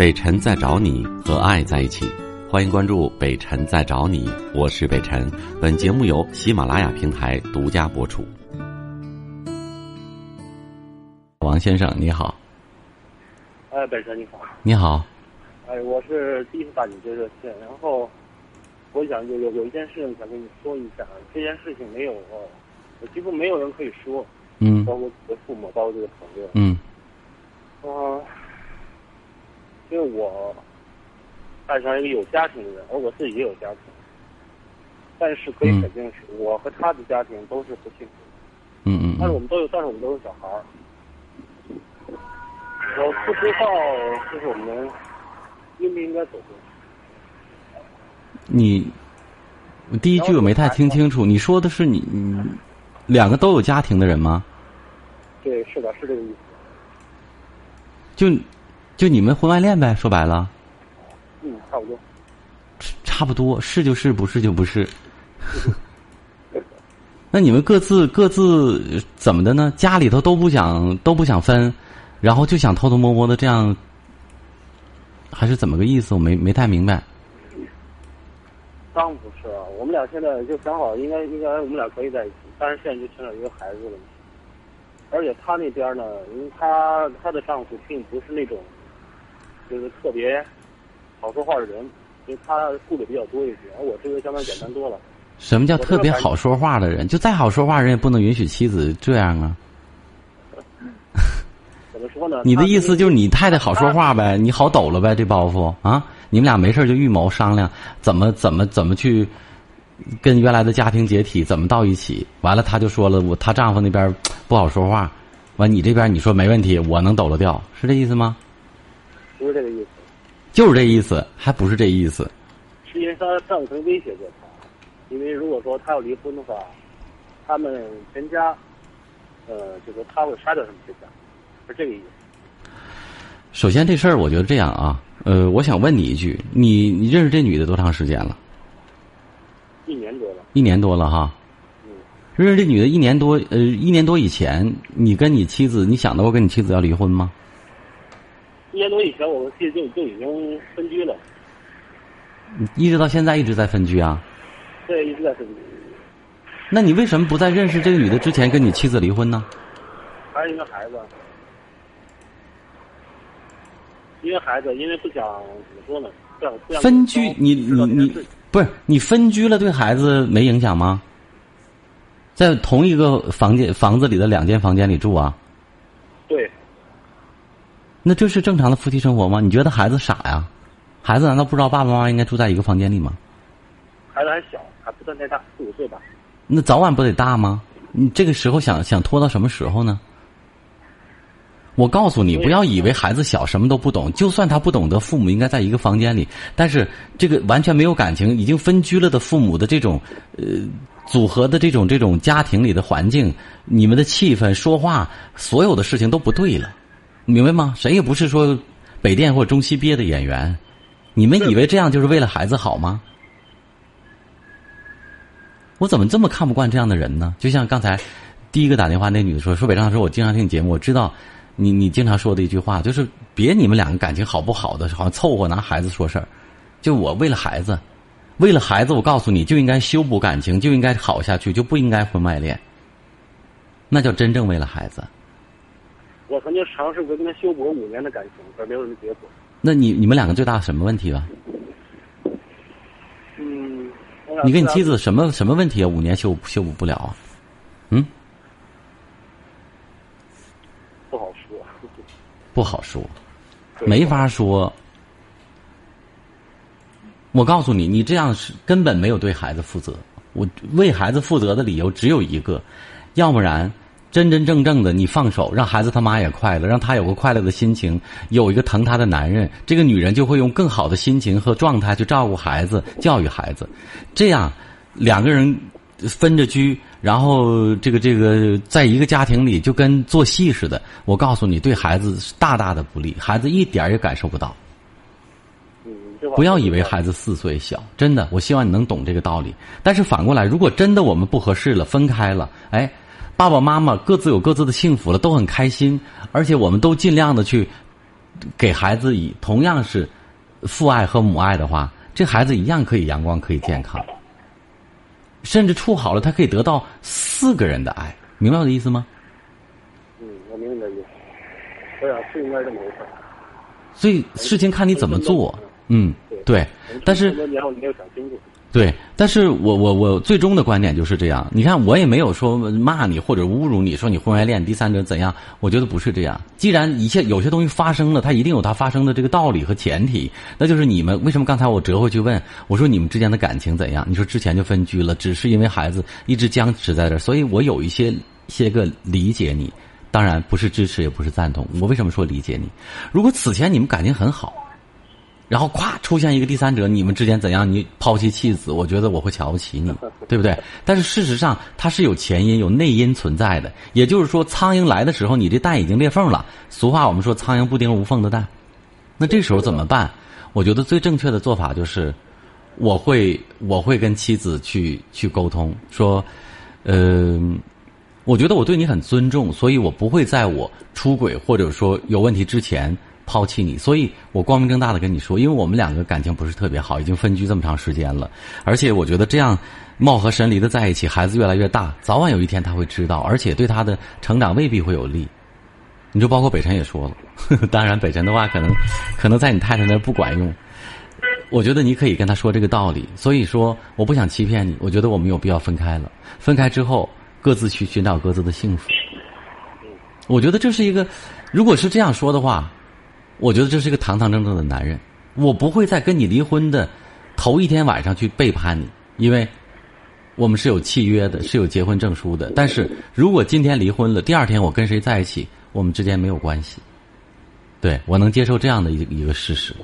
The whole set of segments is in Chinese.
北辰在找你和爱在一起，欢迎关注北辰在找你，我是北辰。本节目由喜马拉雅平台独家播出。王先生你好，哎，北辰你好，你好，哎，我是第一次打你这热线，然后我想有有有一件事情想跟你说一下，这件事情没有，我几乎没有人可以说，嗯。包括我的父母，包括这个朋友，嗯。嗯、因为我爱上一个有家庭的人，而我自己也有家庭，但是可以嗯肯定是我和他的家庭都是不幸福的。嗯嗯嗯，但是我们都有，但是我们都是小孩儿。我不知道，就是我们应不应该走进去。你第一句我没太听清楚，你说的是你你两个都有家庭的人吗？对，是的，是这个意思。就就你们婚外恋呗，说白了。嗯，差不多。差不多是就是，不是就不是。那你们各自各自怎么的呢？家里头都不想都不想分，然后就想偷偷摸摸的这样，还是怎么个意思？我没没太明白。当然不是啊，我们俩现在就想好，应该应该我们俩可以在一起，但是现在就牵扯一个孩子的问题。而且她那边呢，因为他他的丈夫并不是那种，就是特别好说话的人，因为他顾虑比较多一些，而我这个相对简单多了。什么叫特别好说话的人？就再好说话人也不能允许妻子这样啊！怎么说呢？你的意思就是你太太好说话呗，你好抖了呗，这包袱啊！你们俩没事就预谋商量怎么怎么怎么去跟原来的家庭解体，怎么到一起？完了，她就说了，我她丈夫那边不好说话，完你这边你说没问题，我能抖了掉，是这意思吗？不是这个意思，就是这意思，还不是这意思。是因为他丈夫曾威胁过他，因为如果说他要离婚的话，他们全家，呃，就说他会杀掉他们全家，是这个意思。首先这事儿，我觉得这样啊，呃，我想问你一句，你你认识这女的多长时间了？一年多了，一年多了哈。嗯，认识这女的一年多，呃，一年多以前，你跟你妻子，你想到过跟你妻子要离婚吗？一年多以前，我们其实就就已经分居了，一直到现在一直在分居啊？对，一直在分居。那你为什么不在认识这个女的之前跟你妻子离婚呢？还是一个孩子，因为孩子，因为不想怎么说呢，不想不想分居，你你你不是你分居了，对孩子没影响吗？在同一个房间房子里的两间房间里住啊？对，那这是正常的夫妻生活吗？你觉得孩子傻呀？孩子难道不知道爸爸妈妈应该住在一个房间里吗？孩子还小，还不算太大，四五岁吧。那早晚不得大吗？你这个时候想想拖到什么时候呢？我告诉你，不要以为孩子小什么都不懂，就算他不懂得父母应该在一个房间里，但是这个完全没有感情、已经分居了的父母的这种呃组合的这种这种家庭里的环境，你们的气氛、说话，所有的事情都不对了，明白吗？谁也不是说北电或中戏毕业的演员，你们以为这样就是为了孩子好吗？我怎么这么看不惯这样的人呢？就像刚才第一个打电话那女的说，说北上说，我经常听你节目，我知道你你经常说的一句话，就是别你们两个感情好不好的，好像凑合拿孩子说事儿。就我为了孩子，为了孩子，我告诉你就应该修补感情，就应该好下去，就不应该婚外恋。那叫真正为了孩子。我曾经尝试过跟他修补五年的感情，可是没有什么结果。那你你们两个最大什么问题了？嗯，你跟你妻子什么什么问题啊？五年修修补不了啊？嗯，不好说，不好说。没法说。我告诉你，你这样是根本没有对孩子负责。我为孩子负责的理由只有一个，要不然真真正正的你放手，让孩子他妈也快乐，让他有个快乐的心情，有一个疼他的男人，这个女人就会用更好的心情和状态去照顾孩子、教育孩子。这样两个人分着居，然后这个这个在一个家庭里就跟做戏似的。我告诉你，对孩子是大大的不利，孩子一点儿也感受不到。不要以为孩子四岁小，真的，我希望你能懂这个道理。但是反过来，如果真的我们不合适了，分开了，哎，爸爸妈妈各自有各自的幸福了，都很开心，而且我们都尽量的去给孩子以同样是父爱和母爱的话，这孩子一样可以阳光，可以健康，甚至处好了，他可以得到四个人的爱，明白我的意思吗？嗯，我明白你的意思。我想是应该这么回事儿。所以事情看你怎么做，嗯，对，但是这么多年我没有想清楚。对，但是我我我最终的观点就是这样。你看，我也没有说骂你或者侮辱你，说你婚外恋、第三者怎样。我觉得不是这样。既然一切有些东西发生了，它一定有它发生的这个道理和前提。那就是你们为什么刚才我折回去问我说你们之间的感情怎样？你说之前就分居了，只是因为孩子一直僵持在这，所以我有一些些个理解你，当然不是支持，也不是赞同。我为什么说理解你？如果此前你们感情很好。然后咵出现一个第三者，你们之间怎样？你抛妻弃子，我觉得我会瞧不起你，对不对？但是事实上它是有前因、有内因存在的。也就是说，苍蝇来的时候，你这蛋已经裂缝了。俗话我们说，苍蝇不叮无缝的蛋。那这时候怎么办？我觉得最正确的做法就是，我会我会跟妻子去去沟通，说，呃，我觉得我对你很尊重，所以我不会在我出轨或者说有问题之前。抛弃你，所以我光明正大的跟你说，因为我们两个感情不是特别好，已经分居这么长时间了，而且我觉得这样貌合神离的在一起，孩子越来越大，早晚有一天他会知道，而且对他的成长未必会有利。你就包括北辰也说了，当然北辰的话可能可能在你太太那儿不管用，我觉得你可以跟他说这个道理。所以说，我不想欺骗你，我觉得我们有必要分开了。分开之后，各自去寻找各自的幸福。我觉得这是一个，如果是这样说的话。我觉得这是一个堂堂正正的男人，我不会在跟你离婚的头一天晚上去背叛你，因为我们是有契约的，是有结婚证书的。但是如果今天离婚了，第二天我跟谁在一起，我们之间没有关系。对我能接受这样的一一个事实。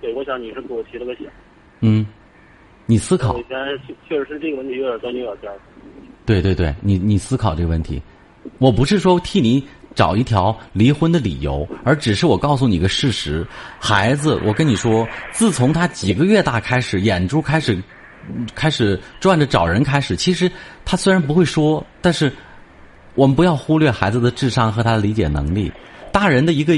对，我想你是给我提了个醒。嗯，你思考。以前确实是这个问题有点钻牛角尖。对对对，你你思考这个问题，我不是说替你。找一条离婚的理由，而只是我告诉你个事实：孩子，我跟你说，自从他几个月大开始，眼珠开始开始转着找人开始，其实他虽然不会说，但是我们不要忽略孩子的智商和他的理解能力。大人的一个。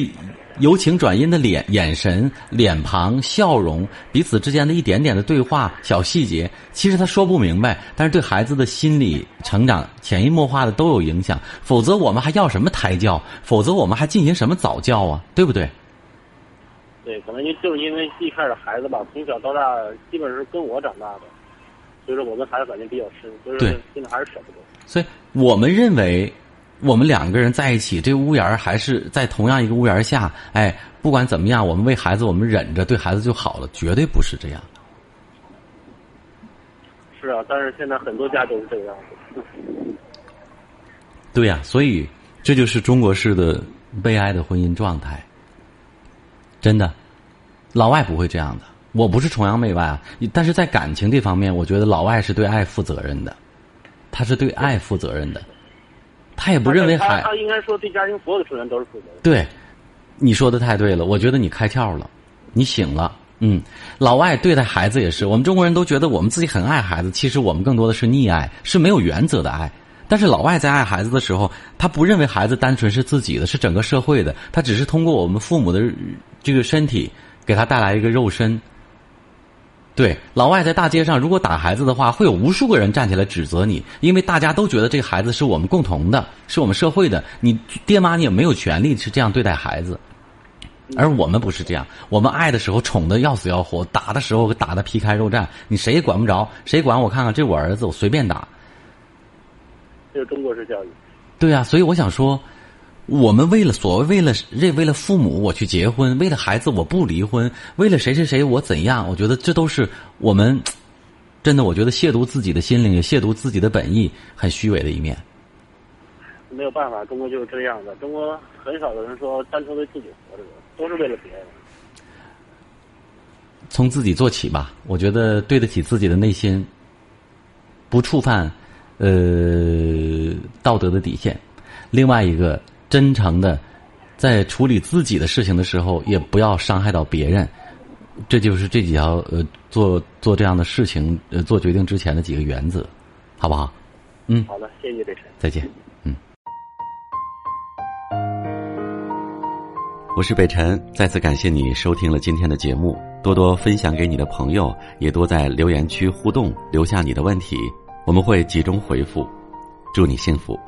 由晴转阴的脸、眼神、脸庞、笑容，彼此之间的一点点的对话、小细节，其实他说不明白，但是对孩子的心理成长潜移默化的都有影响。否则我们还要什么胎教？否则我们还进行什么早教啊？对不对？对，可能就就是因为一开始孩子吧，从小到大基本是跟我长大的，所以说我跟孩子感情比较深，所以说现在还是舍不得。所以我们认为。我们两个人在一起，这屋檐还是在同样一个屋檐下。哎，不管怎么样，我们为孩子，我们忍着，对孩子就好了，绝对不是这样。是啊，但是现在很多家都是这个样子。对呀，所以这就是中国式的悲哀的婚姻状态。真的，老外不会这样的。我不是崇洋媚外啊，但是在感情这方面，我觉得老外是对爱负责任的，他是对爱负责任的。他也不认为孩，他应该说对家庭所有的成员都是负责的。对，你说的太对了，我觉得你开窍了，你醒了。嗯，老外对待孩子也是，我们中国人都觉得我们自己很爱孩子，其实我们更多的是溺爱，是没有原则的爱。但是老外在爱孩子的时候，他不认为孩子单纯是自己的，是整个社会的，他只是通过我们父母的这个身体给他带来一个肉身。对，老外在大街上如果打孩子的话，会有无数个人站起来指责你，因为大家都觉得这个孩子是我们共同的，是我们社会的。你爹妈你也没有权利是这样对待孩子，而我们不是这样，我们爱的时候宠的要死要活，打的时候打的皮开肉绽，你谁也管不着，谁管我看看这我儿子，我随便打。这是中国式教育。对啊，所以我想说。我们为了所谓为了这为了父母我去结婚，为了孩子我不离婚，为了谁谁谁我怎样？我觉得这都是我们真的，我觉得亵渎自己的心灵，也亵渎自己的本意，很虚伪的一面。没有办法，中国就是这样的。中国很少有人说单纯为自己活着的，都是为了别人。从自己做起吧，我觉得对得起自己的内心，不触犯呃道德的底线。另外一个。真诚的，在处理自己的事情的时候，也不要伤害到别人。这就是这几条呃，做做这样的事情呃，做决定之前的几个原则，好不好？嗯，好的，谢谢北辰，再见。嗯。我是北辰，再次感谢你收听了今天的节目，多多分享给你的朋友，也多在留言区互动，留下你的问题，我们会集中回复。祝你幸福。